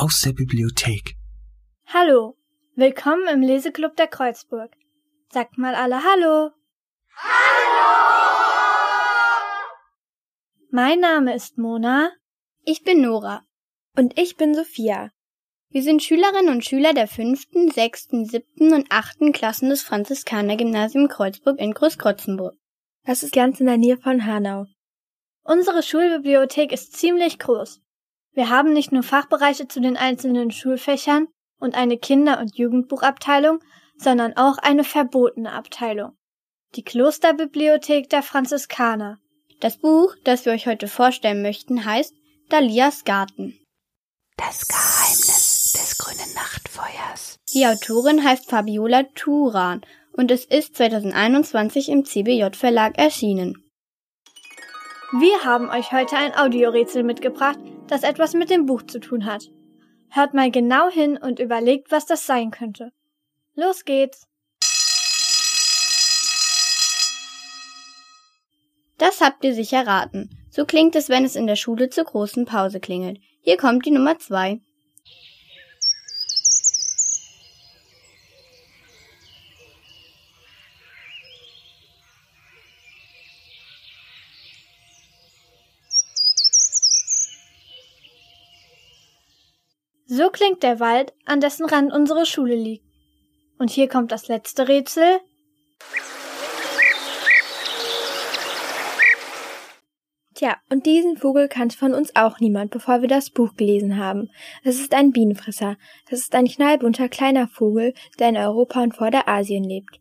Aus der Bibliothek. Hallo, willkommen im Leseklub der Kreuzburg. Sagt mal alle Hallo. Hallo! Mein Name ist Mona. Ich bin Nora. Und ich bin Sophia. Wir sind Schülerinnen und Schüler der fünften, sechsten, siebten und achten Klassen des Franziskanergymnasium Kreuzburg in Großkrotzenburg. Das ist ganz in der Nähe von Hanau. Unsere Schulbibliothek ist ziemlich groß. Wir haben nicht nur Fachbereiche zu den einzelnen Schulfächern und eine Kinder- und Jugendbuchabteilung, sondern auch eine verbotene Abteilung. Die Klosterbibliothek der Franziskaner. Das Buch, das wir euch heute vorstellen möchten, heißt Dalias Garten. Das Geheimnis des grünen Nachtfeuers. Die Autorin heißt Fabiola Turan und es ist 2021 im CBJ Verlag erschienen. Wir haben euch heute ein Audiorätsel mitgebracht, das etwas mit dem Buch zu tun hat. Hört mal genau hin und überlegt, was das sein könnte. Los geht's! Das habt ihr sicher raten. So klingt es, wenn es in der Schule zur großen Pause klingelt. Hier kommt die Nummer zwei. So klingt der Wald, an dessen Rand unsere Schule liegt. Und hier kommt das letzte Rätsel. Tja, und diesen Vogel kannte von uns auch niemand, bevor wir das Buch gelesen haben. Es ist ein Bienenfresser. Das ist ein knallbunter kleiner Vogel, der in Europa und Vorderasien lebt.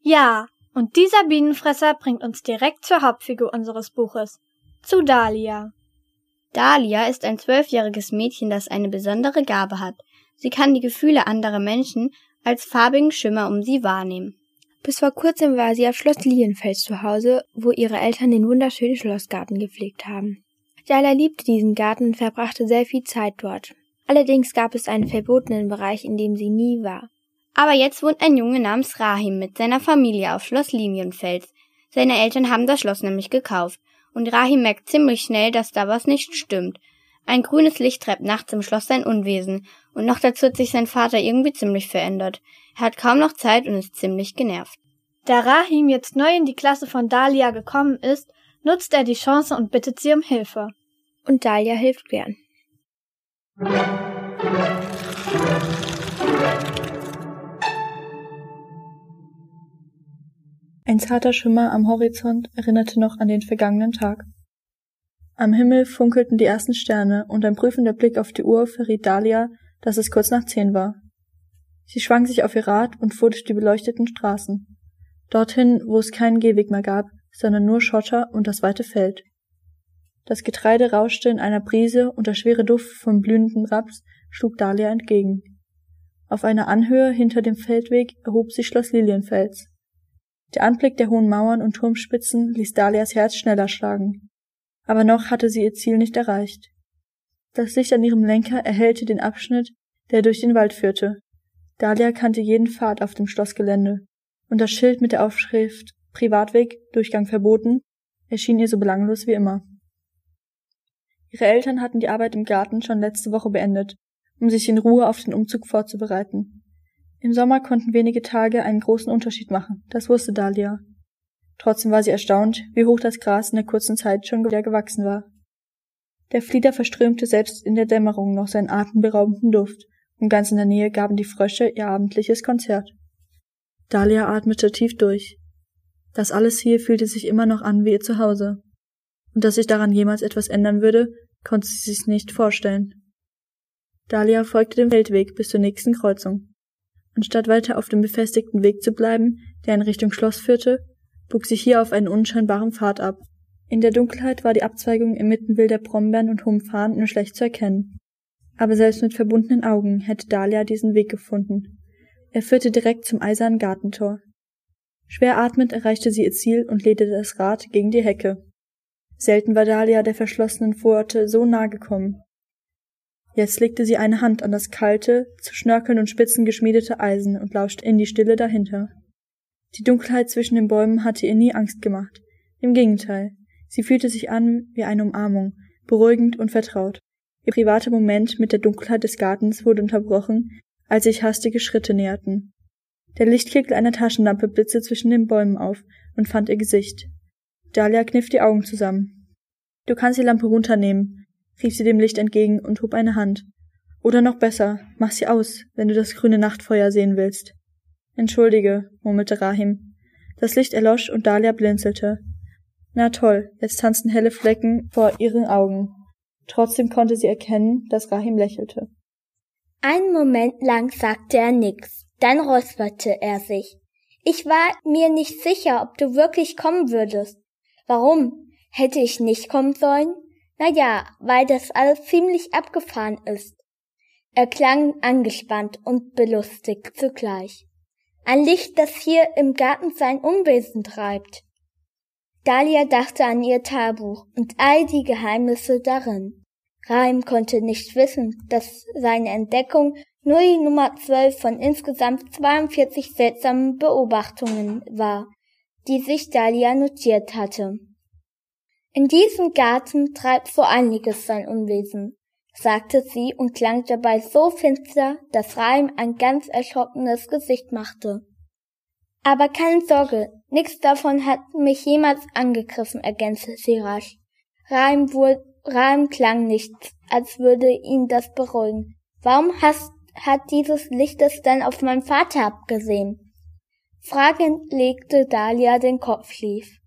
Ja, und dieser Bienenfresser bringt uns direkt zur Hauptfigur unseres Buches. Zu Dahlia. Dahlia ist ein zwölfjähriges Mädchen, das eine besondere Gabe hat. Sie kann die Gefühle anderer Menschen als farbigen Schimmer um sie wahrnehmen. Bis vor kurzem war sie auf Schloss Lilienfels zu Hause, wo ihre Eltern den wunderschönen Schlossgarten gepflegt haben. Dahlia liebte diesen Garten und verbrachte sehr viel Zeit dort. Allerdings gab es einen verbotenen Bereich, in dem sie nie war. Aber jetzt wohnt ein Junge namens Rahim mit seiner Familie auf Schloss Lilienfels. Seine Eltern haben das Schloss nämlich gekauft und Rahim merkt ziemlich schnell, dass da was nicht stimmt. Ein grünes Licht treibt nachts im Schloss sein Unwesen, und noch dazu hat sich sein Vater irgendwie ziemlich verändert. Er hat kaum noch Zeit und ist ziemlich genervt. Da Rahim jetzt neu in die Klasse von Dahlia gekommen ist, nutzt er die Chance und bittet sie um Hilfe. Und Dahlia hilft gern. Ein zarter Schimmer am Horizont erinnerte noch an den vergangenen Tag. Am Himmel funkelten die ersten Sterne und ein prüfender Blick auf die Uhr verriet Dahlia, dass es kurz nach zehn war. Sie schwang sich auf ihr Rad und fuhr durch die beleuchteten Straßen. Dorthin, wo es keinen Gehweg mehr gab, sondern nur Schotter und das weite Feld. Das Getreide rauschte in einer Brise und der schwere Duft vom blühenden Raps schlug Dahlia entgegen. Auf einer Anhöhe hinter dem Feldweg erhob sich Schloss Lilienfels. Der Anblick der hohen Mauern und Turmspitzen ließ Dahlias Herz schneller schlagen. Aber noch hatte sie ihr Ziel nicht erreicht. Das Licht an ihrem Lenker erhellte den Abschnitt, der durch den Wald führte. Dahlia kannte jeden Pfad auf dem Schlossgelände, und das Schild mit der Aufschrift Privatweg, Durchgang verboten, erschien ihr so belanglos wie immer. Ihre Eltern hatten die Arbeit im Garten schon letzte Woche beendet, um sich in Ruhe auf den Umzug vorzubereiten. Im Sommer konnten wenige Tage einen großen Unterschied machen, das wusste Dahlia. Trotzdem war sie erstaunt, wie hoch das Gras in der kurzen Zeit schon wieder gewachsen war. Der Flieder verströmte selbst in der Dämmerung noch seinen atemberaubenden Duft, und ganz in der Nähe gaben die Frösche ihr abendliches Konzert. Dahlia atmete tief durch. Das alles hier fühlte sich immer noch an wie ihr Zuhause. Und dass sich daran jemals etwas ändern würde, konnte sie sich nicht vorstellen. Dahlia folgte dem Feldweg bis zur nächsten Kreuzung. Anstatt weiter auf dem befestigten Weg zu bleiben, der in Richtung Schloss führte, bog sie hier auf einen unscheinbaren Pfad ab. In der Dunkelheit war die Abzweigung inmitten wilder Brombeeren und Humfarn nur schlecht zu erkennen. Aber selbst mit verbundenen Augen hätte Dahlia diesen Weg gefunden. Er führte direkt zum eisernen Gartentor. Schwer atmend erreichte sie ihr Ziel und lehnte das Rad gegen die Hecke. Selten war Dahlia der verschlossenen Pforte so nah gekommen. Jetzt legte sie eine Hand an das kalte, zu Schnörkeln und Spitzen geschmiedete Eisen und lauschte in die Stille dahinter. Die Dunkelheit zwischen den Bäumen hatte ihr nie Angst gemacht. Im Gegenteil, sie fühlte sich an wie eine Umarmung, beruhigend und vertraut. Ihr privater Moment mit der Dunkelheit des Gartens wurde unterbrochen, als sich hastige Schritte näherten. Der Lichtkegel einer Taschenlampe blitzte zwischen den Bäumen auf und fand ihr Gesicht. Dahlia kniff die Augen zusammen. Du kannst die Lampe runternehmen, rief sie dem Licht entgegen und hob eine Hand. Oder noch besser, mach sie aus, wenn du das grüne Nachtfeuer sehen willst. Entschuldige, murmelte Rahim. Das Licht erlosch und Dahlia blinzelte. Na toll, jetzt tanzten helle Flecken vor ihren Augen. Trotzdem konnte sie erkennen, dass Rahim lächelte. Einen Moment lang sagte er nix, dann räusperte er sich. Ich war mir nicht sicher, ob du wirklich kommen würdest. Warum? Hätte ich nicht kommen sollen? Na ja, weil das alles ziemlich abgefahren ist. Er klang angespannt und belustigt zugleich. Ein Licht, das hier im Garten sein Unwesen treibt. Dahlia dachte an ihr Tagebuch und all die Geheimnisse darin. Reim konnte nicht wissen, dass seine Entdeckung nur die Nummer 12 von insgesamt 42 seltsamen Beobachtungen war, die sich Dahlia notiert hatte. In diesem Garten treibt so einiges sein Unwesen, sagte sie und klang dabei so finster, dass Reim ein ganz erschrockenes Gesicht machte. Aber keine Sorge, nichts davon hat mich jemals angegriffen, ergänzte sie rasch. Reim, wurde, Reim klang nicht, als würde ihn das beruhigen. Warum hast, hat dieses Licht es denn auf meinen Vater abgesehen? Fragend legte Dahlia den Kopf schief.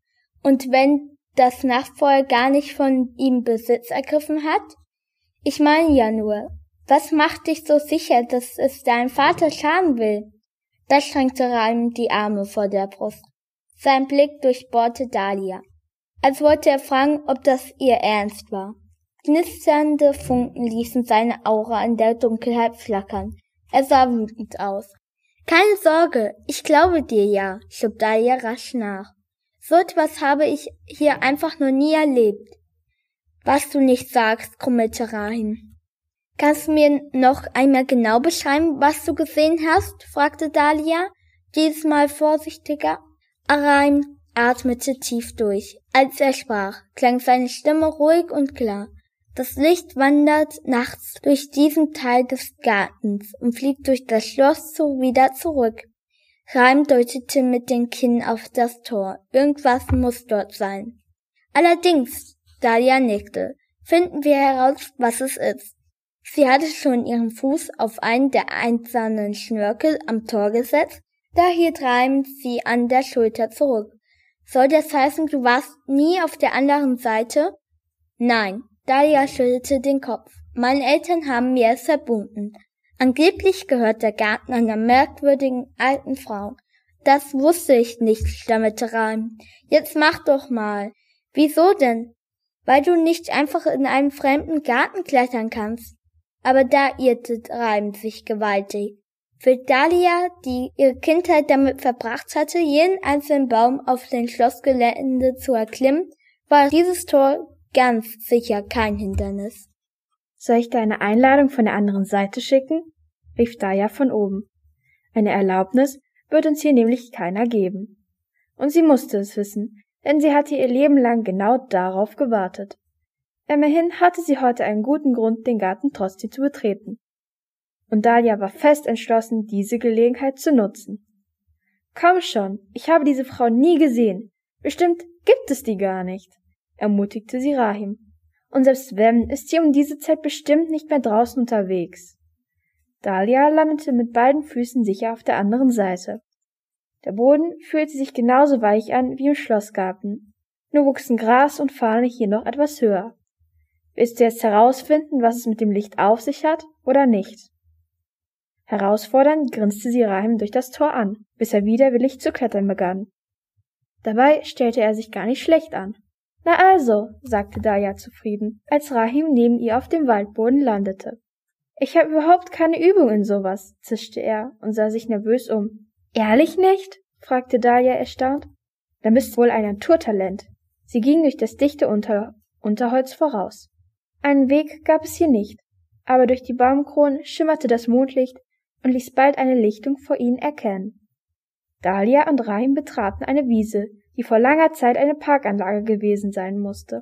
Und wenn das Nachtfeuer gar nicht von ihm Besitz ergriffen hat? Ich meine ja nur, was macht dich so sicher, dass es deinem Vater schaden will? Da schränkte Reim die Arme vor der Brust. Sein Blick durchbohrte Dahlia, als wollte er fragen, ob das ihr Ernst war. Knisternde Funken ließen seine Aura in der Dunkelheit flackern. Er sah wütend aus. Keine Sorge, ich glaube dir ja, schob Dahlia rasch nach. So etwas habe ich hier einfach nur nie erlebt. Was du nicht sagst, grummelte Rahim. Kannst du mir noch einmal genau beschreiben, was du gesehen hast? fragte Dahlia, dieses Mal vorsichtiger. Rahim atmete tief durch. Als er sprach, klang seine Stimme ruhig und klar. Das Licht wandert nachts durch diesen Teil des Gartens und fliegt durch das Schloss so wieder zurück. Reim deutete mit dem Kinn auf das Tor. Irgendwas muss dort sein. Allerdings, Dahlia nickte, finden wir heraus, was es ist. Sie hatte schon ihren Fuß auf einen der einzelnen Schnörkel am Tor gesetzt, da hielt Reim sie an der Schulter zurück. Soll das heißen, du warst nie auf der anderen Seite? Nein, Dahlia schüttelte den Kopf. Meine Eltern haben mir es verbunden. Angeblich gehört der Garten einer merkwürdigen alten Frau. Das wusste ich nicht, stammelte Rahim. Jetzt mach doch mal. Wieso denn? Weil du nicht einfach in einen fremden Garten klettern kannst. Aber da irrte Rahim sich gewaltig. Für Dahlia, die ihre Kindheit damit verbracht hatte, jeden einzelnen Baum auf dem Schlossgelände zu erklimmen, war dieses Tor ganz sicher kein Hindernis. Soll ich dir eine Einladung von der anderen Seite schicken? rief Daya von oben. Eine Erlaubnis wird uns hier nämlich keiner geben. Und sie musste es wissen, denn sie hatte ihr Leben lang genau darauf gewartet. Immerhin hatte sie heute einen guten Grund, den Garten trotzdem zu betreten. Und Dahlia war fest entschlossen, diese Gelegenheit zu nutzen. Komm schon, ich habe diese Frau nie gesehen. Bestimmt gibt es die gar nicht, ermutigte sie Rahim. Und selbst wenn, ist sie um diese Zeit bestimmt nicht mehr draußen unterwegs. Dahlia landete mit beiden Füßen sicher auf der anderen Seite. Der Boden fühlte sich genauso weich an wie im Schlossgarten, nur wuchsen Gras und Fahne hier noch etwas höher. Willst du jetzt herausfinden, was es mit dem Licht auf sich hat oder nicht? Herausfordernd grinste sie Rahim durch das Tor an, bis er widerwillig zu klettern begann. Dabei stellte er sich gar nicht schlecht an. Na also, sagte Daya zufrieden, als Rahim neben ihr auf dem Waldboden landete. Ich habe überhaupt keine Übung in sowas, zischte er und sah sich nervös um. Ehrlich nicht? fragte Dahlia erstaunt. Dann bist wohl ein Naturtalent. Sie ging durch das dichte Unter Unterholz voraus. Einen Weg gab es hier nicht, aber durch die Baumkronen schimmerte das Mondlicht und ließ bald eine Lichtung vor ihnen erkennen. Dahlia und Rahim betraten eine Wiese, die vor langer Zeit eine Parkanlage gewesen sein musste.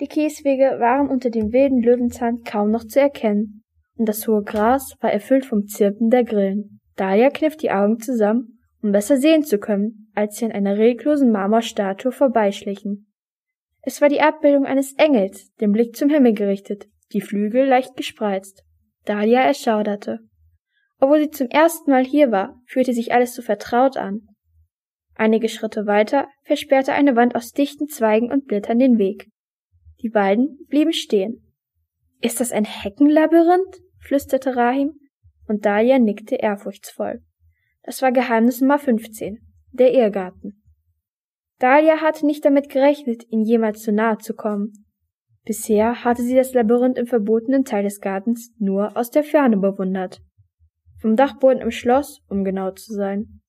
Die Kieswege waren unter dem wilden Löwenzahn kaum noch zu erkennen, und das hohe Gras war erfüllt vom Zirpen der Grillen. Dahlia kniff die Augen zusammen, um besser sehen zu können, als sie an einer reglosen Marmorstatue vorbeischlichen. Es war die Abbildung eines Engels, den Blick zum Himmel gerichtet, die Flügel leicht gespreizt. Dahlia erschauderte. Obwohl sie zum ersten Mal hier war, fühlte sich alles so vertraut an. Einige Schritte weiter versperrte eine Wand aus dichten Zweigen und Blättern den Weg. Die beiden blieben stehen. Ist das ein Heckenlabyrinth? flüsterte Rahim, und Dahlia nickte ehrfurchtsvoll. Das war Geheimnis Nummer 15, der Irrgarten. Dahlia hatte nicht damit gerechnet, ihm jemals zu nahe zu kommen. Bisher hatte sie das Labyrinth im verbotenen Teil des Gartens nur aus der Ferne bewundert. Vom Dachboden im Schloss, um genau zu sein.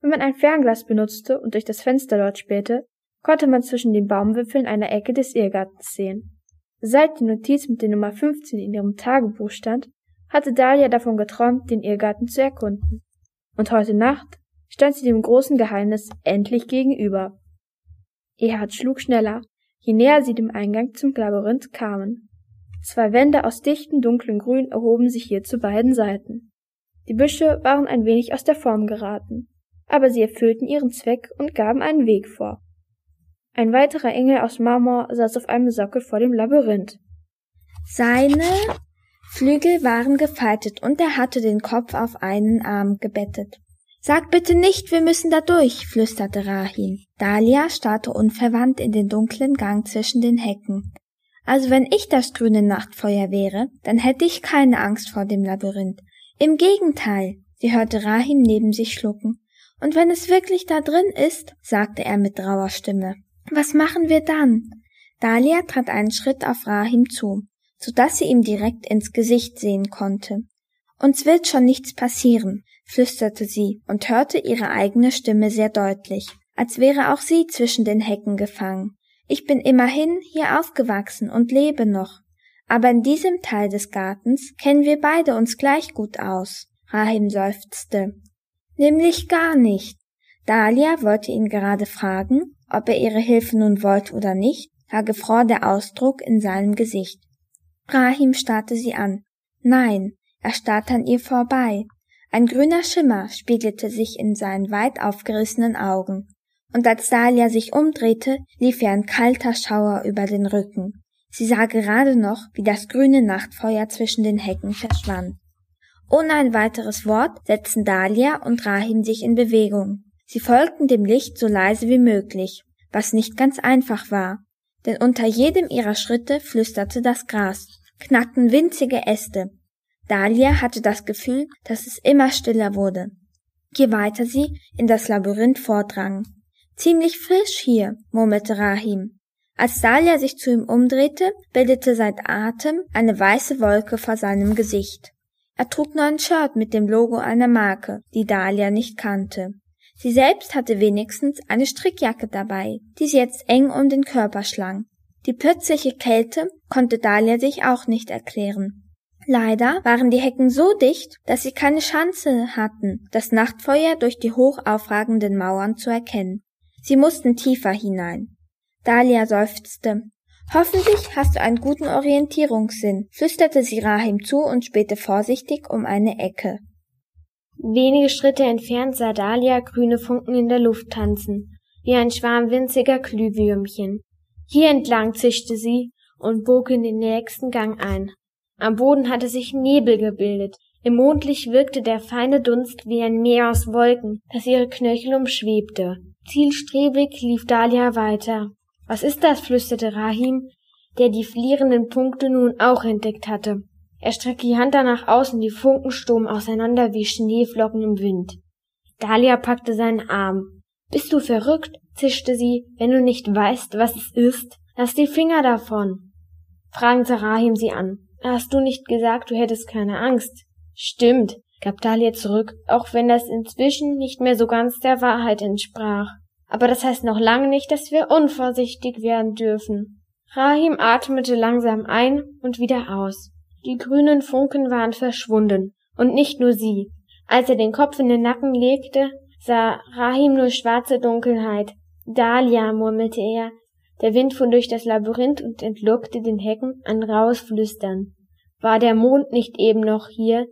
Wenn man ein Fernglas benutzte und durch das Fenster dort spähte, konnte man zwischen den Baumwipfeln einer Ecke des Irrgartens sehen. Seit die Notiz mit der Nummer 15 in ihrem Tagebuch stand, hatte Dahlia davon geträumt, den Irrgarten zu erkunden. Und heute Nacht stand sie dem großen Geheimnis endlich gegenüber. Ihr Herz schlug schneller, je näher sie dem Eingang zum Labyrinth kamen. Zwei Wände aus dichtem dunklen Grün erhoben sich hier zu beiden Seiten. Die Büsche waren ein wenig aus der Form geraten, aber sie erfüllten ihren Zweck und gaben einen Weg vor. Ein weiterer Engel aus Marmor saß auf einem Sockel vor dem Labyrinth. Seine Flügel waren gefaltet und er hatte den Kopf auf einen Arm gebettet. Sag bitte nicht, wir müssen da durch, flüsterte Rahim. Dahlia starrte unverwandt in den dunklen Gang zwischen den Hecken. Also wenn ich das grüne Nachtfeuer wäre, dann hätte ich keine Angst vor dem Labyrinth. Im Gegenteil, sie hörte Rahim neben sich schlucken. Und wenn es wirklich da drin ist, sagte er mit rauer Stimme, was machen wir dann? Dahlia trat einen Schritt auf Rahim zu, so dass sie ihm direkt ins Gesicht sehen konnte. Uns wird schon nichts passieren, flüsterte sie und hörte ihre eigene Stimme sehr deutlich, als wäre auch sie zwischen den Hecken gefangen. Ich bin immerhin hier aufgewachsen und lebe noch. Aber in diesem Teil des Gartens kennen wir beide uns gleich gut aus. Rahim seufzte. Nämlich gar nicht. Dahlia wollte ihn gerade fragen, ob er ihre Hilfe nun wollte oder nicht, da gefror der Ausdruck in seinem Gesicht. Rahim starrte sie an. Nein, er starrte an ihr vorbei. Ein grüner Schimmer spiegelte sich in seinen weit aufgerissenen Augen. Und als Dahlia sich umdrehte, lief ihr ein kalter Schauer über den Rücken. Sie sah gerade noch, wie das grüne Nachtfeuer zwischen den Hecken verschwand. Ohne ein weiteres Wort setzten Dahlia und Rahim sich in Bewegung. Sie folgten dem Licht so leise wie möglich, was nicht ganz einfach war, denn unter jedem ihrer Schritte flüsterte das Gras, knackten winzige Äste. Dahlia hatte das Gefühl, dass es immer stiller wurde. Je weiter sie in das Labyrinth vordrang. Ziemlich frisch hier, murmelte Rahim. Als Dahlia sich zu ihm umdrehte, bildete sein Atem eine weiße Wolke vor seinem Gesicht. Er trug nur ein Shirt mit dem Logo einer Marke, die Dahlia nicht kannte. Sie selbst hatte wenigstens eine Strickjacke dabei, die sie jetzt eng um den Körper schlang. Die plötzliche Kälte konnte Dahlia sich auch nicht erklären. Leider waren die Hecken so dicht, dass sie keine Chance hatten, das Nachtfeuer durch die hoch aufragenden Mauern zu erkennen. Sie mussten tiefer hinein. Dahlia seufzte. Hoffentlich hast du einen guten Orientierungssinn, flüsterte sie Rahim zu und spähte vorsichtig um eine Ecke. Wenige Schritte entfernt sah Dahlia grüne Funken in der Luft tanzen, wie ein Schwarm winziger Glühwürmchen. Hier entlang zischte sie und bog in den nächsten Gang ein. Am Boden hatte sich Nebel gebildet. Im Mondlicht wirkte der feine Dunst wie ein Meer aus Wolken, das ihre Knöchel umschwebte. Zielstrebig lief Dahlia weiter. Was ist das? flüsterte Rahim, der die flierenden Punkte nun auch entdeckt hatte. Er streckte die Hand danach aus und die Funken stoben auseinander wie Schneeflocken im Wind. Dahlia packte seinen Arm. Bist du verrückt? zischte sie. Wenn du nicht weißt, was es ist, lass die Finger davon. Fragend sah Rahim sie an. Hast du nicht gesagt, du hättest keine Angst? Stimmt, gab Dahlia zurück, auch wenn das inzwischen nicht mehr so ganz der Wahrheit entsprach. Aber das heißt noch lange nicht, dass wir unvorsichtig werden dürfen. Rahim atmete langsam ein und wieder aus. Die grünen Funken waren verschwunden, und nicht nur sie. Als er den Kopf in den Nacken legte, sah Rahim nur schwarze Dunkelheit. Dahlia, murmelte er, Der Wind fuhr durch das Labyrinth und entlockte den Hecken ein raues Flüstern. War der Mond nicht eben noch hier?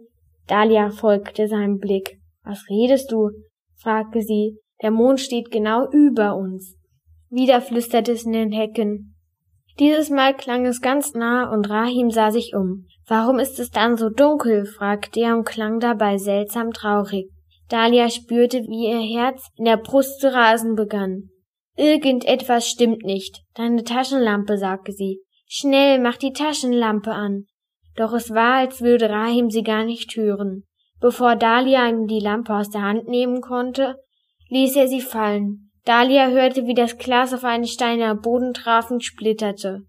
Dahlia folgte seinem Blick. Was redest du? fragte sie. Der Mond steht genau über uns. Wieder flüsterte es in den Hecken. Dieses Mal klang es ganz nah und Rahim sah sich um. Warum ist es dann so dunkel? fragte er und klang dabei seltsam traurig. Dahlia spürte, wie ihr Herz in der Brust zu rasen begann. Irgendetwas stimmt nicht. Deine Taschenlampe, sagte sie. Schnell, mach die Taschenlampe an. Doch es war, als würde Rahim sie gar nicht hören. Bevor Dahlia ihm die Lampe aus der Hand nehmen konnte, ließ er sie fallen. Dahlia hörte, wie das Glas auf einen Stein Boden traf und splitterte.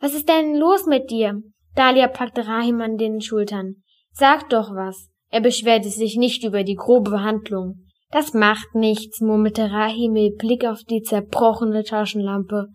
Was ist denn los mit dir? Dahlia packte Rahim an den Schultern. Sag doch was. Er beschwerte sich nicht über die grobe Behandlung. Das macht nichts, murmelte Rahim mit Blick auf die zerbrochene Taschenlampe.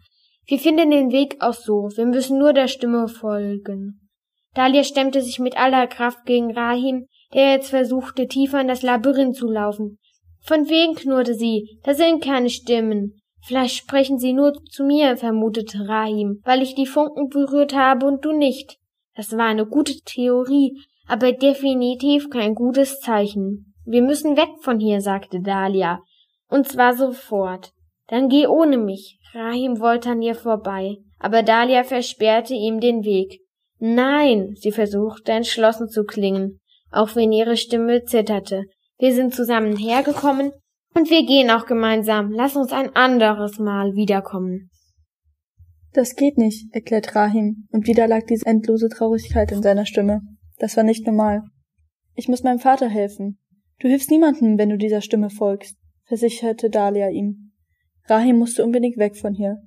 Wir finden den Weg auch so. Wir müssen nur der Stimme folgen. Dahlia stemmte sich mit aller Kraft gegen Rahim, der jetzt versuchte, tiefer in das Labyrinth zu laufen. Von wegen knurrte sie, da sind keine Stimmen. Vielleicht sprechen sie nur zu mir, vermutete Rahim, weil ich die Funken berührt habe und du nicht. Das war eine gute Theorie, aber definitiv kein gutes Zeichen. Wir müssen weg von hier, sagte Dahlia. Und zwar sofort. Dann geh ohne mich. Rahim wollte an ihr vorbei, aber Dahlia versperrte ihm den Weg. Nein, sie versuchte entschlossen zu klingen, auch wenn ihre Stimme zitterte. Wir sind zusammen hergekommen und wir gehen auch gemeinsam. Lass uns ein anderes Mal wiederkommen. Das geht nicht, erklärt Rahim, und wieder lag diese endlose Traurigkeit in seiner Stimme. Das war nicht normal. Ich muss meinem Vater helfen. Du hilfst niemandem, wenn du dieser Stimme folgst, versicherte Dahlia ihm. Rahim musste unbedingt weg von hier.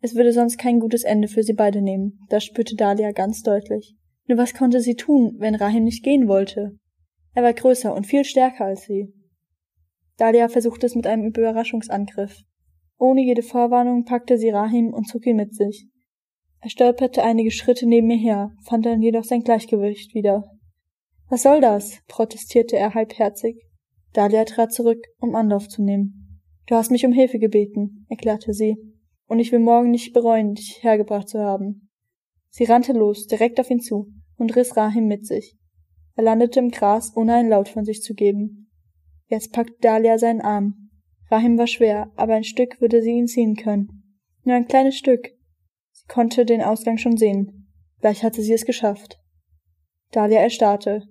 Es würde sonst kein gutes Ende für sie beide nehmen, das spürte Dahlia ganz deutlich. Nur was konnte sie tun, wenn Rahim nicht gehen wollte? Er war größer und viel stärker als sie. Dahlia versuchte es mit einem Überraschungsangriff. Ohne jede Vorwarnung packte sie Rahim und zog ihn mit sich. Er stolperte einige Schritte neben ihr her, fand dann jedoch sein Gleichgewicht wieder. Was soll das? protestierte er halbherzig. Dahlia trat zurück, um Anlauf zu nehmen. Du hast mich um Hilfe gebeten, erklärte sie, und ich will morgen nicht bereuen, dich hergebracht zu haben. Sie rannte los, direkt auf ihn zu, und riss Rahim mit sich. Er landete im Gras, ohne einen Laut von sich zu geben. Jetzt packte Dahlia seinen Arm. Rahim war schwer, aber ein Stück würde sie ihn ziehen können. Nur ein kleines Stück. Sie konnte den Ausgang schon sehen. Gleich hatte sie es geschafft. Dahlia erstarrte.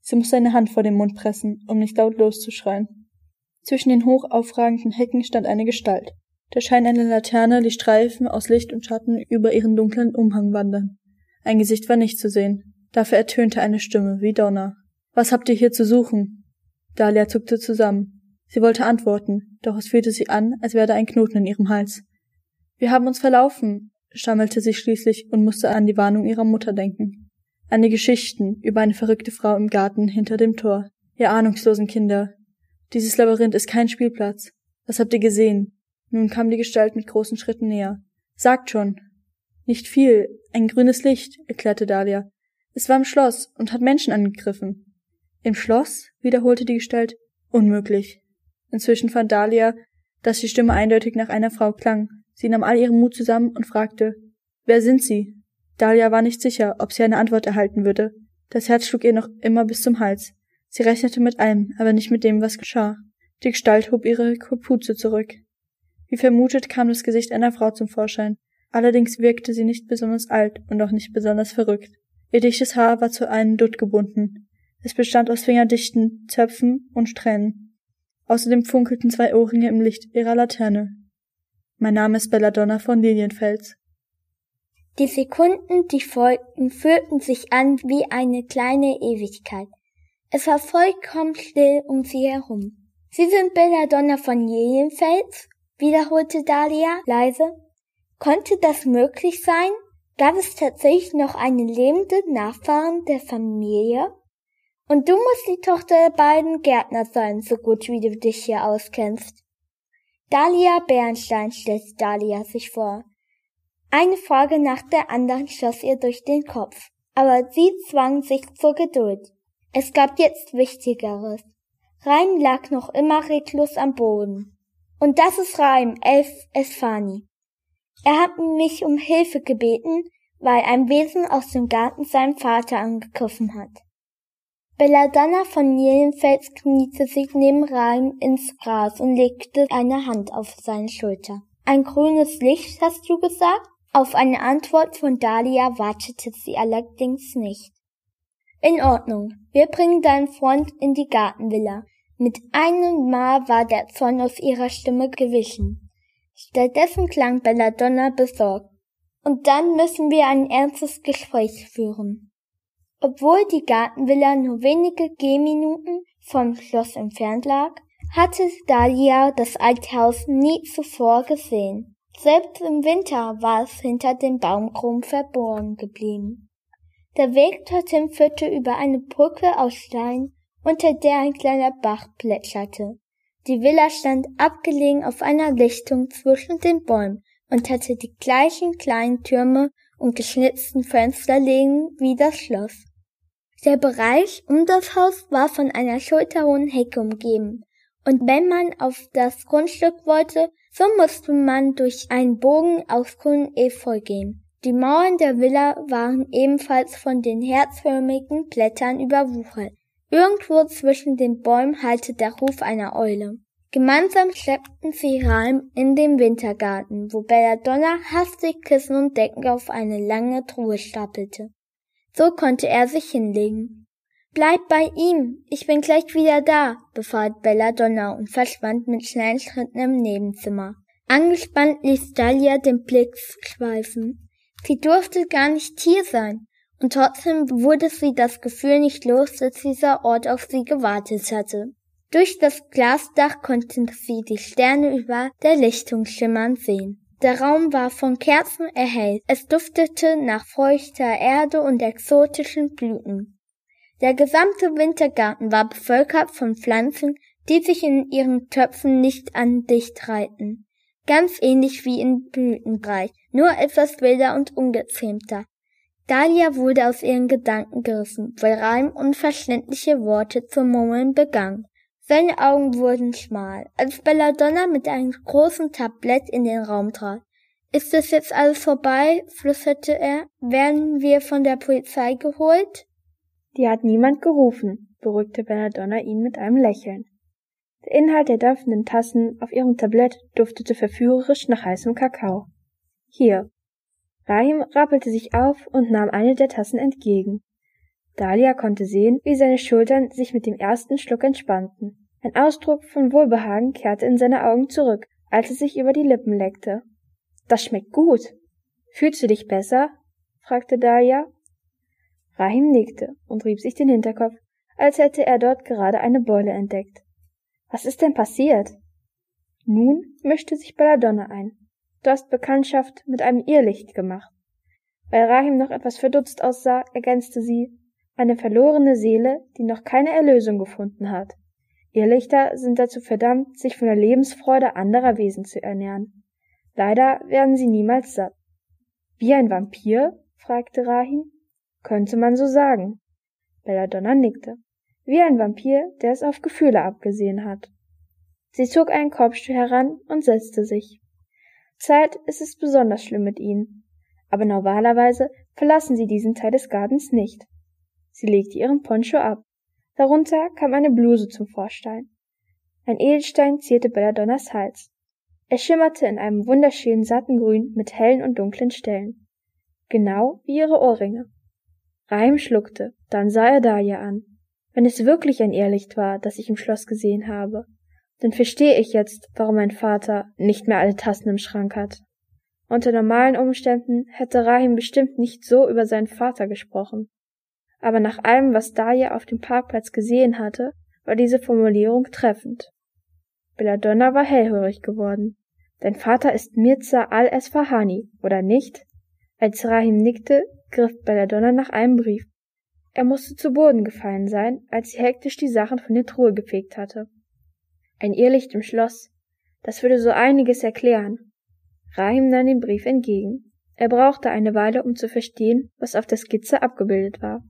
Sie musste eine Hand vor den Mund pressen, um nicht laut loszuschreien. Zwischen den hoch aufragenden Hecken stand eine Gestalt. Der Schein einer Laterne ließ Streifen aus Licht und Schatten über ihren dunklen Umhang wandern. Ein Gesicht war nicht zu sehen. Dafür ertönte eine Stimme wie Donner. Was habt ihr hier zu suchen? Dahlia zuckte zusammen. Sie wollte antworten, doch es fühlte sie an, als werde ein Knoten in ihrem Hals. Wir haben uns verlaufen, stammelte sie schließlich und musste an die Warnung ihrer Mutter denken. An die Geschichten über eine verrückte Frau im Garten hinter dem Tor. Ihr ahnungslosen Kinder. Dieses Labyrinth ist kein Spielplatz. Was habt ihr gesehen? Nun kam die Gestalt mit großen Schritten näher. Sagt schon. Nicht viel. Ein grünes Licht, erklärte Dahlia. Es war im Schloss und hat Menschen angegriffen. Im Schloss? wiederholte die Gestalt. Unmöglich. Inzwischen fand Dahlia, dass die Stimme eindeutig nach einer Frau klang. Sie nahm all ihren Mut zusammen und fragte, Wer sind Sie? Dahlia war nicht sicher, ob sie eine Antwort erhalten würde. Das Herz schlug ihr noch immer bis zum Hals. Sie rechnete mit allem, aber nicht mit dem, was geschah. Die Gestalt hob ihre Kapuze zurück. Wie vermutet kam das Gesicht einer Frau zum Vorschein. Allerdings wirkte sie nicht besonders alt und auch nicht besonders verrückt. Ihr dichtes Haar war zu einem Dutt gebunden. Es bestand aus fingerdichten Zöpfen und Strähnen. Außerdem funkelten zwei Ohrringe im Licht ihrer Laterne. Mein Name ist Belladonna von Lilienfels. Die Sekunden, die folgten, fühlten sich an wie eine kleine Ewigkeit. Es war vollkommen still um sie herum. Sie sind Belladonna von Lilienfels? wiederholte Dahlia leise. Konnte das möglich sein? Gab es tatsächlich noch eine lebende Nachfahren der Familie? Und du musst die Tochter der beiden Gärtner sein, so gut wie du dich hier auskennst. Dahlia Bernstein stellte Dahlia sich vor. Eine Frage nach der anderen schoss ihr durch den Kopf, aber sie zwang sich zur Geduld. Es gab jetzt Wichtigeres. Reim lag noch immer reglos am Boden. Und das ist Reim, Elf Esfani. Er hat mich um Hilfe gebeten, weil ein Wesen aus dem Garten seinen Vater angegriffen hat. Belladonna von Lilienfels kniete sich neben Rahim ins Gras und legte eine Hand auf seine Schulter. Ein grünes Licht, hast du gesagt? Auf eine Antwort von Dahlia wartete sie allerdings nicht. In Ordnung, wir bringen deinen Freund in die Gartenvilla. Mit einem Mal war der Zorn aus ihrer Stimme gewichen. Stattdessen klang Belladonna besorgt. Und dann müssen wir ein ernstes Gespräch führen. Obwohl die Gartenvilla nur wenige Gehminuten vom Schloss entfernt lag, hatte Dahlia das alte Haus nie zuvor gesehen. Selbst im Winter war es hinter dem Baumkronen verborgen geblieben. Der Weg dorthin führte über eine Brücke aus Stein, unter der ein kleiner Bach plätscherte. Die Villa stand abgelegen auf einer Lichtung zwischen den Bäumen und hatte die gleichen kleinen Türme und geschnitzten Fensterlegen wie das Schloss. Der Bereich um das Haus war von einer schulterhohen Hecke umgeben, und wenn man auf das Grundstück wollte, so musste man durch einen Bogen aus grünem Efeu gehen. Die Mauern der Villa waren ebenfalls von den herzförmigen Blättern überwuchert, Irgendwo zwischen den Bäumen hallte der Ruf einer Eule. Gemeinsam schleppten sie Reim in den Wintergarten, wo Belladonna hastig Kissen und Decken auf eine lange Truhe stapelte. So konnte er sich hinlegen. Bleib bei ihm, ich bin gleich wieder da, befahl Belladonna und verschwand mit schnellen Schritten im Nebenzimmer. Angespannt ließ Dahlia den Blick schweifen. Sie durfte gar nicht hier sein. Und trotzdem wurde sie das Gefühl nicht los, dass dieser Ort auf sie gewartet hatte. Durch das Glasdach konnten sie die Sterne über der Lichtung schimmern sehen. Der Raum war von Kerzen erhellt. Es duftete nach feuchter Erde und exotischen Blüten. Der gesamte Wintergarten war bevölkert von Pflanzen, die sich in ihren Töpfen nicht an dicht reihten. Ganz ähnlich wie in Blütenbereich, nur etwas wilder und ungezähmter. Dahlia wurde aus ihren Gedanken gerissen, weil Reim unverständliche Worte zu murmeln begann. Seine Augen wurden schmal, als Belladonna mit einem großen Tablett in den Raum trat. Ist es jetzt alles vorbei? flüsterte er. Werden wir von der Polizei geholt? Die hat niemand gerufen, beruhigte Belladonna ihn mit einem Lächeln. Der Inhalt der dampfenden Tassen auf ihrem Tablett duftete verführerisch nach heißem Kakao. Hier, Rahim rappelte sich auf und nahm eine der Tassen entgegen. Dahlia konnte sehen, wie seine Schultern sich mit dem ersten Schluck entspannten. Ein Ausdruck von Wohlbehagen kehrte in seine Augen zurück, als es sich über die Lippen leckte. Das schmeckt gut. Fühlst du dich besser? fragte Dahlia. Rahim nickte und rieb sich den Hinterkopf, als hätte er dort gerade eine Beule entdeckt. Was ist denn passiert? Nun mischte sich Belladonna ein. Du hast Bekanntschaft mit einem Irrlicht gemacht. Weil Rahim noch etwas verdutzt aussah, ergänzte sie, eine verlorene Seele, die noch keine Erlösung gefunden hat. Irrlichter sind dazu verdammt, sich von der Lebensfreude anderer Wesen zu ernähren. Leider werden sie niemals satt. Wie ein Vampir? fragte Rahim. Könnte man so sagen. Belladonna nickte. Wie ein Vampir, der es auf Gefühle abgesehen hat. Sie zog einen Korbstuhl heran und setzte sich. Zeit ist es besonders schlimm mit ihnen. Aber normalerweise verlassen sie diesen Teil des Gartens nicht. Sie legte ihren Poncho ab. Darunter kam eine Bluse zum Vorschein. Ein Edelstein zierte Belladonnas Hals. Er schimmerte in einem wunderschönen satten Grün mit hellen und dunklen Stellen. Genau wie ihre Ohrringe. Reim schluckte, dann sah er Dahlia an. Wenn es wirklich ein Irrlicht war, das ich im Schloss gesehen habe, dann verstehe ich jetzt, warum mein Vater nicht mehr alle Tassen im Schrank hat. Unter normalen Umständen hätte Rahim bestimmt nicht so über seinen Vater gesprochen. Aber nach allem, was Daya auf dem Parkplatz gesehen hatte, war diese Formulierung treffend. Belladonna war hellhörig geworden. Dein Vater ist Mirza al-Esfahani, oder nicht? Als Rahim nickte, griff Belladonna nach einem Brief. Er musste zu Boden gefallen sein, als sie hektisch die Sachen von der Truhe gefegt hatte. Ein Irrlicht im Schloss. Das würde so einiges erklären. Rahim nahm den Brief entgegen. Er brauchte eine Weile, um zu verstehen, was auf der Skizze abgebildet war.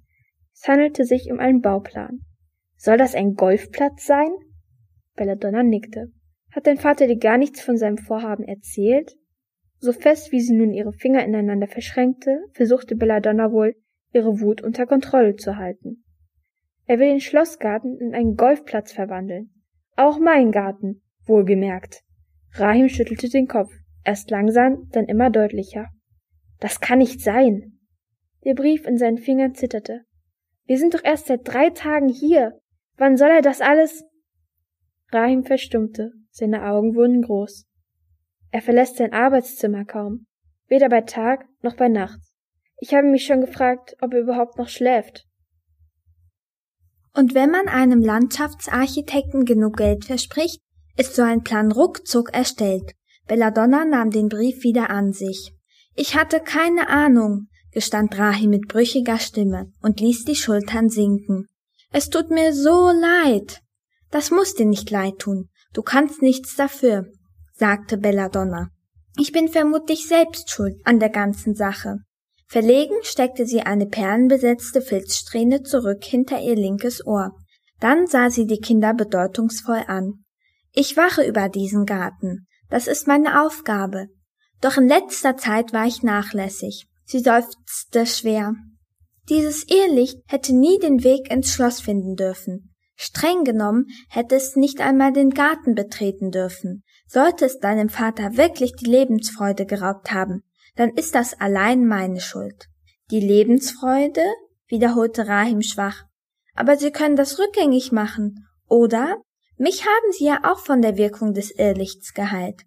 Es handelte sich um einen Bauplan. Soll das ein Golfplatz sein? Belladonna nickte. Hat dein Vater dir gar nichts von seinem Vorhaben erzählt? So fest wie sie nun ihre Finger ineinander verschränkte, versuchte Belladonna wohl, ihre Wut unter Kontrolle zu halten. Er will den Schlossgarten in einen Golfplatz verwandeln. Auch mein Garten, wohlgemerkt. Rahim schüttelte den Kopf, erst langsam, dann immer deutlicher. Das kann nicht sein. Der Brief in seinen Fingern zitterte. Wir sind doch erst seit drei Tagen hier. Wann soll er das alles? Rahim verstummte, seine Augen wurden groß. Er verlässt sein Arbeitszimmer kaum, weder bei Tag noch bei Nacht. Ich habe mich schon gefragt, ob er überhaupt noch schläft. Und wenn man einem Landschaftsarchitekten genug Geld verspricht, ist so ein Plan ruckzuck erstellt. Belladonna nahm den Brief wieder an sich. Ich hatte keine Ahnung, gestand Rahi mit brüchiger Stimme und ließ die Schultern sinken. Es tut mir so leid. Das muss dir nicht leid tun. Du kannst nichts dafür, sagte Belladonna. Ich bin vermutlich selbst schuld an der ganzen Sache. Verlegen steckte sie eine perlenbesetzte Filzsträhne zurück hinter ihr linkes Ohr. Dann sah sie die Kinder bedeutungsvoll an. Ich wache über diesen Garten. Das ist meine Aufgabe. Doch in letzter Zeit war ich nachlässig. Sie seufzte schwer. Dieses Irrlicht hätte nie den Weg ins Schloss finden dürfen. Streng genommen hätte es nicht einmal den Garten betreten dürfen. Sollte es deinem Vater wirklich die Lebensfreude geraubt haben, dann ist das allein meine Schuld. Die Lebensfreude? wiederholte Rahim schwach. Aber Sie können das rückgängig machen, oder? Mich haben Sie ja auch von der Wirkung des Irrlichts geheilt.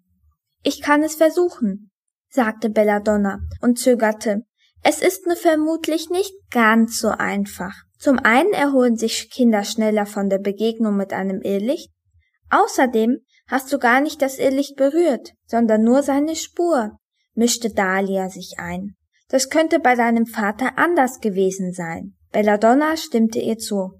Ich kann es versuchen, sagte Belladonna und zögerte. Es ist nur vermutlich nicht ganz so einfach. Zum einen erholen sich Kinder schneller von der Begegnung mit einem Irrlicht. Außerdem hast du gar nicht das Irrlicht berührt, sondern nur seine Spur mischte Dahlia sich ein. Das könnte bei deinem Vater anders gewesen sein. Belladonna stimmte ihr zu.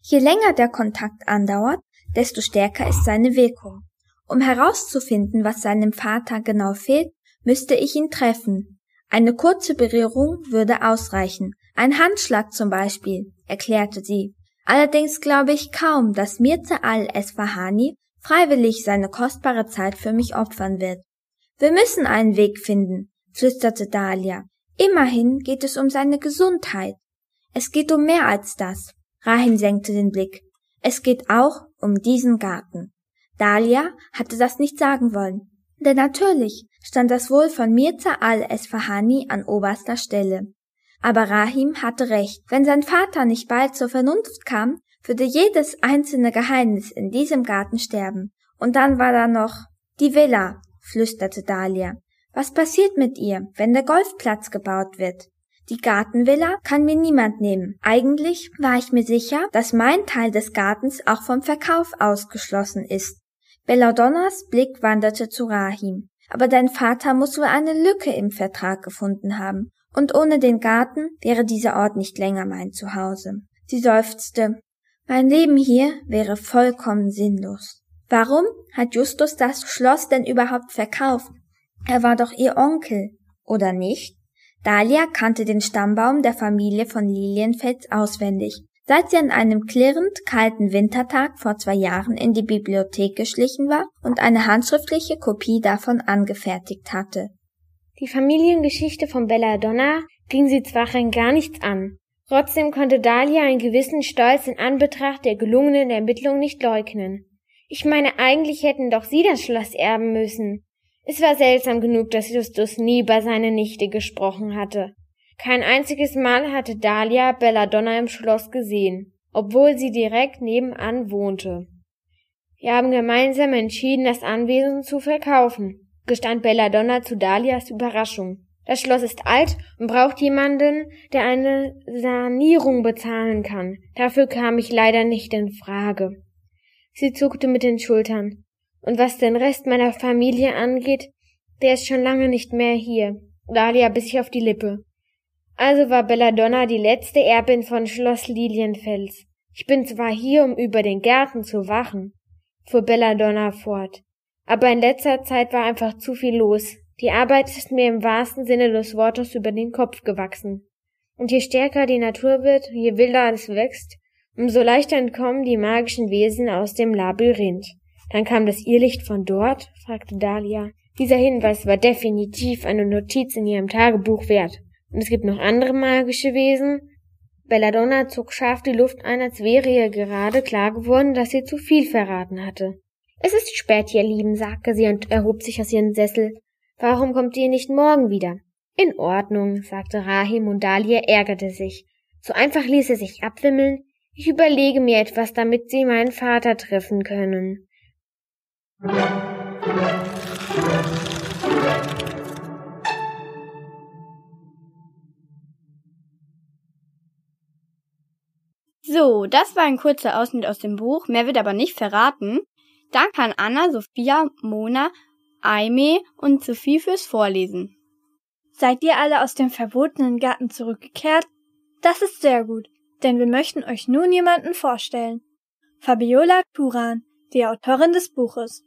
Je länger der Kontakt andauert, desto stärker ist seine Wirkung. Um herauszufinden, was seinem Vater genau fehlt, müsste ich ihn treffen. Eine kurze Berührung würde ausreichen. Ein Handschlag zum Beispiel, erklärte sie. Allerdings glaube ich kaum, dass Mirza al-Esfahani freiwillig seine kostbare Zeit für mich opfern wird. Wir müssen einen Weg finden, flüsterte Dahlia. Immerhin geht es um seine Gesundheit. Es geht um mehr als das. Rahim senkte den Blick. Es geht auch um diesen Garten. Dahlia hatte das nicht sagen wollen. Denn natürlich stand das Wohl von Mirza al-Esfahani an oberster Stelle. Aber Rahim hatte recht. Wenn sein Vater nicht bald zur Vernunft kam, würde jedes einzelne Geheimnis in diesem Garten sterben. Und dann war da noch die Villa, flüsterte Dahlia. Was passiert mit ihr, wenn der Golfplatz gebaut wird? Die Gartenvilla kann mir niemand nehmen. Eigentlich war ich mir sicher, dass mein Teil des Gartens auch vom Verkauf ausgeschlossen ist. Belladonnas Blick wanderte zu Rahim. Aber dein Vater muss wohl eine Lücke im Vertrag gefunden haben. Und ohne den Garten wäre dieser Ort nicht länger mein Zuhause. Sie seufzte. Mein Leben hier wäre vollkommen sinnlos. Warum hat Justus das Schloss denn überhaupt verkauft? Er war doch ihr Onkel, oder nicht? Dahlia kannte den Stammbaum der Familie von Lilienfels auswendig. Seit sie an einem klirrend kalten Wintertag vor zwei Jahren in die Bibliothek geschlichen war und eine handschriftliche Kopie davon angefertigt hatte. Die Familiengeschichte von Belladonna ging sie zwar rein gar nichts an. Trotzdem konnte Dahlia einen gewissen Stolz in Anbetracht der gelungenen Ermittlung nicht leugnen. Ich meine, eigentlich hätten doch sie das Schloss erben müssen. Es war seltsam genug, dass Justus nie bei seiner Nichte gesprochen hatte. Kein einziges Mal hatte Dahlia Belladonna im Schloss gesehen, obwohl sie direkt nebenan wohnte. Wir haben gemeinsam entschieden, das Anwesen zu verkaufen, gestand Belladonna zu Dahlias Überraschung. Das Schloss ist alt und braucht jemanden, der eine Sanierung bezahlen kann. Dafür kam ich leider nicht in Frage. Sie zuckte mit den Schultern. Und was den Rest meiner Familie angeht, der ist schon lange nicht mehr hier. Dahlia biss sich auf die Lippe. Also war Belladonna die letzte Erbin von Schloss Lilienfels. Ich bin zwar hier, um über den Gärten zu wachen, fuhr Belladonna fort, aber in letzter Zeit war einfach zu viel los. Die Arbeit ist mir im wahrsten Sinne des Wortes über den Kopf gewachsen. Und je stärker die Natur wird, je wilder es wächst, Umso leichter entkommen die magischen Wesen aus dem Labyrinth. Dann kam das Irrlicht von dort? fragte Dahlia. Dieser Hinweis war definitiv eine Notiz in ihrem Tagebuch wert. Und es gibt noch andere magische Wesen. Belladonna zog scharf die Luft ein, als wäre ihr gerade klar geworden, dass sie zu viel verraten hatte. Es ist spät, ihr Lieben, sagte sie und erhob sich aus ihrem Sessel. Warum kommt ihr nicht morgen wieder? In Ordnung, sagte Rahim und Dahlia ärgerte sich. So einfach ließ er sich abwimmeln. Ich überlege mir etwas, damit sie meinen Vater treffen können. So, das war ein kurzer Ausschnitt aus dem Buch, mehr wird aber nicht verraten. Danke kann Anna, Sophia, Mona, Aime und Sophie fürs Vorlesen. Seid ihr alle aus dem verbotenen Garten zurückgekehrt? Das ist sehr gut, denn wir möchten euch nun jemanden vorstellen. Fabiola Turan, die Autorin des Buches.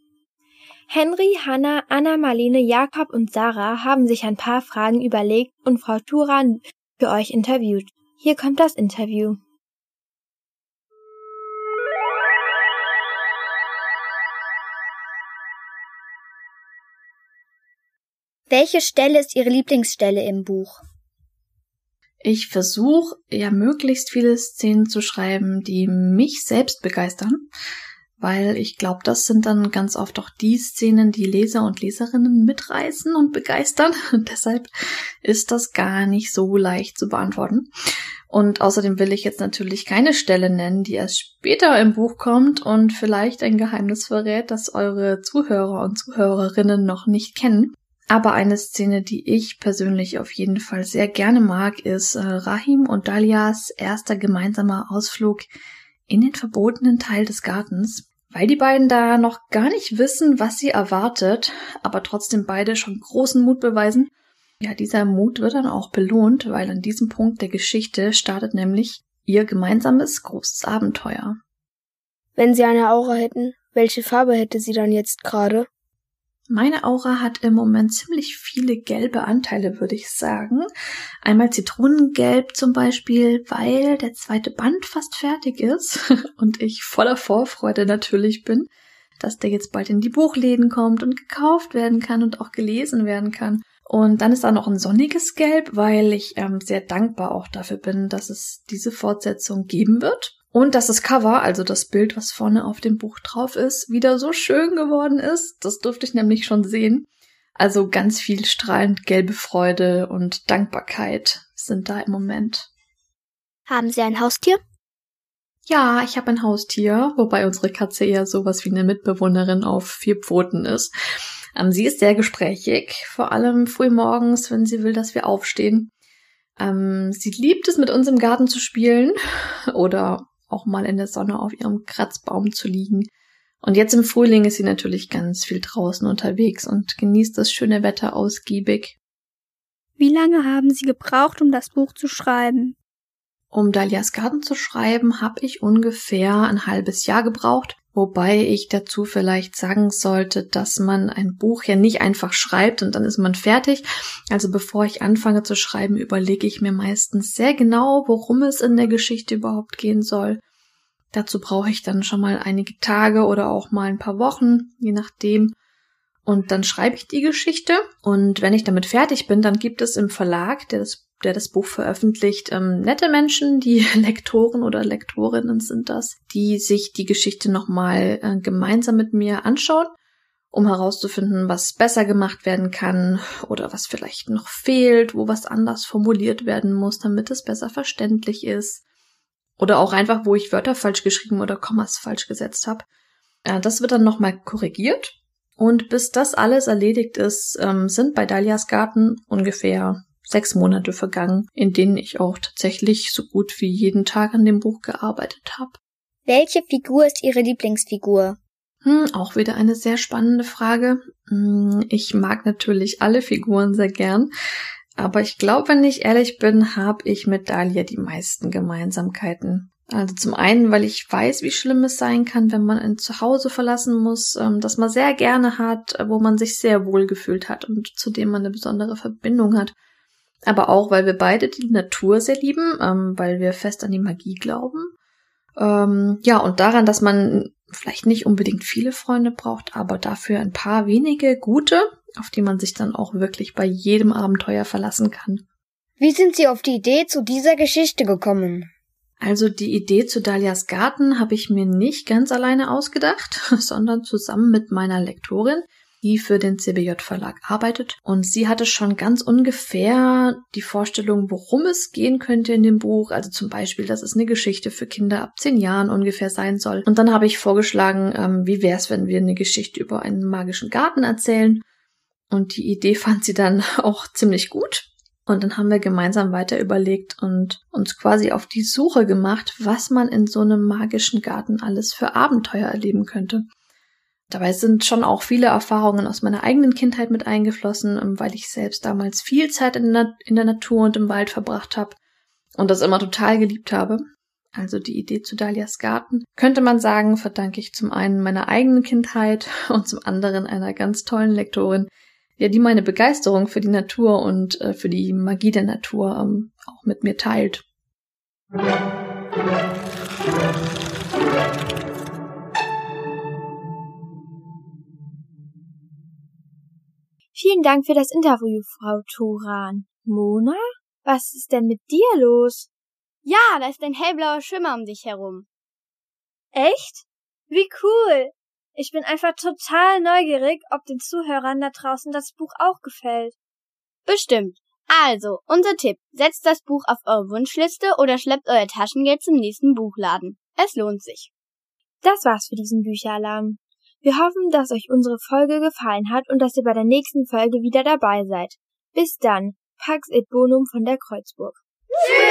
Henry, Hannah, Anna, Marlene, Jakob und Sarah haben sich ein paar Fragen überlegt und Frau Turan für euch interviewt. Hier kommt das Interview. Welche Stelle ist Ihre Lieblingsstelle im Buch? Ich versuche ja möglichst viele Szenen zu schreiben, die mich selbst begeistern, weil ich glaube, das sind dann ganz oft auch die Szenen, die Leser und Leserinnen mitreißen und begeistern. Und deshalb ist das gar nicht so leicht zu beantworten. Und außerdem will ich jetzt natürlich keine Stelle nennen, die erst später im Buch kommt und vielleicht ein Geheimnis verrät, das eure Zuhörer und Zuhörerinnen noch nicht kennen. Aber eine Szene, die ich persönlich auf jeden Fall sehr gerne mag, ist äh, Rahim und Dalias erster gemeinsamer Ausflug in den verbotenen Teil des Gartens, weil die beiden da noch gar nicht wissen, was sie erwartet, aber trotzdem beide schon großen Mut beweisen. Ja, dieser Mut wird dann auch belohnt, weil an diesem Punkt der Geschichte startet nämlich ihr gemeinsames großes Abenteuer. Wenn sie eine Aura hätten, welche Farbe hätte sie dann jetzt gerade? Meine Aura hat im Moment ziemlich viele gelbe Anteile, würde ich sagen. Einmal Zitronengelb zum Beispiel, weil der zweite Band fast fertig ist und ich voller Vorfreude natürlich bin, dass der jetzt bald in die Buchläden kommt und gekauft werden kann und auch gelesen werden kann. Und dann ist da noch ein sonniges Gelb, weil ich ähm, sehr dankbar auch dafür bin, dass es diese Fortsetzung geben wird. Und dass das Cover, also das Bild, was vorne auf dem Buch drauf ist, wieder so schön geworden ist. Das durfte ich nämlich schon sehen. Also ganz viel strahlend gelbe Freude und Dankbarkeit sind da im Moment. Haben Sie ein Haustier? Ja, ich habe ein Haustier, wobei unsere Katze eher sowas wie eine Mitbewohnerin auf vier Pfoten ist. Ähm, sie ist sehr gesprächig, vor allem frühmorgens, wenn sie will, dass wir aufstehen. Ähm, sie liebt es, mit uns im Garten zu spielen oder auch mal in der Sonne auf ihrem Kratzbaum zu liegen. Und jetzt im Frühling ist sie natürlich ganz viel draußen unterwegs und genießt das schöne Wetter ausgiebig. Wie lange haben Sie gebraucht, um das Buch zu schreiben? Um Dalias Garten zu schreiben, habe ich ungefähr ein halbes Jahr gebraucht. Wobei ich dazu vielleicht sagen sollte, dass man ein Buch ja nicht einfach schreibt und dann ist man fertig. Also bevor ich anfange zu schreiben, überlege ich mir meistens sehr genau, worum es in der Geschichte überhaupt gehen soll. Dazu brauche ich dann schon mal einige Tage oder auch mal ein paar Wochen, je nachdem. Und dann schreibe ich die Geschichte. Und wenn ich damit fertig bin, dann gibt es im Verlag, der das der das Buch veröffentlicht, ähm, nette Menschen, die Lektoren oder Lektorinnen sind das, die sich die Geschichte nochmal äh, gemeinsam mit mir anschauen, um herauszufinden, was besser gemacht werden kann oder was vielleicht noch fehlt, wo was anders formuliert werden muss, damit es besser verständlich ist. Oder auch einfach, wo ich Wörter falsch geschrieben oder Kommas falsch gesetzt habe. Äh, das wird dann nochmal korrigiert. Und bis das alles erledigt ist, ähm, sind bei Dalias Garten ungefähr sechs Monate vergangen, in denen ich auch tatsächlich so gut wie jeden Tag an dem Buch gearbeitet habe. Welche Figur ist Ihre Lieblingsfigur? Hm, auch wieder eine sehr spannende Frage. Hm, ich mag natürlich alle Figuren sehr gern, aber ich glaube, wenn ich ehrlich bin, habe ich mit Dahlia die meisten Gemeinsamkeiten. Also zum einen, weil ich weiß, wie schlimm es sein kann, wenn man ein Zuhause verlassen muss, ähm, das man sehr gerne hat, wo man sich sehr wohl gefühlt hat und zu dem man eine besondere Verbindung hat aber auch, weil wir beide die Natur sehr lieben, ähm, weil wir fest an die Magie glauben. Ähm, ja, und daran, dass man vielleicht nicht unbedingt viele Freunde braucht, aber dafür ein paar wenige gute. auf die man sich dann auch wirklich bei jedem Abenteuer verlassen kann. Wie sind Sie auf die Idee zu dieser Geschichte gekommen? Also die Idee zu Dalias Garten habe ich mir nicht ganz alleine ausgedacht, sondern zusammen mit meiner Lektorin, die für den CBJ Verlag arbeitet. Und sie hatte schon ganz ungefähr die Vorstellung, worum es gehen könnte in dem Buch. Also zum Beispiel, dass es eine Geschichte für Kinder ab zehn Jahren ungefähr sein soll. Und dann habe ich vorgeschlagen, ähm, wie wäre es, wenn wir eine Geschichte über einen magischen Garten erzählen. Und die Idee fand sie dann auch ziemlich gut. Und dann haben wir gemeinsam weiter überlegt und uns quasi auf die Suche gemacht, was man in so einem magischen Garten alles für Abenteuer erleben könnte. Dabei sind schon auch viele Erfahrungen aus meiner eigenen Kindheit mit eingeflossen, ähm, weil ich selbst damals viel Zeit in der, in der Natur und im Wald verbracht habe und das immer total geliebt habe. Also die Idee zu Dalias Garten, könnte man sagen, verdanke ich zum einen meiner eigenen Kindheit und zum anderen einer ganz tollen Lektorin, ja, die meine Begeisterung für die Natur und äh, für die Magie der Natur ähm, auch mit mir teilt. Vielen Dank für das Interview, Frau Turan. Mona? Was ist denn mit dir los? Ja, da ist ein hellblauer Schimmer um dich herum. Echt? Wie cool! Ich bin einfach total neugierig, ob den Zuhörern da draußen das Buch auch gefällt. Bestimmt. Also, unser Tipp. Setzt das Buch auf eure Wunschliste oder schleppt euer Taschengeld zum nächsten Buchladen. Es lohnt sich. Das war's für diesen Bücheralarm. Wir hoffen, dass euch unsere Folge gefallen hat und dass ihr bei der nächsten Folge wieder dabei seid. Bis dann. Pax et Bonum von der Kreuzburg. Tschüss!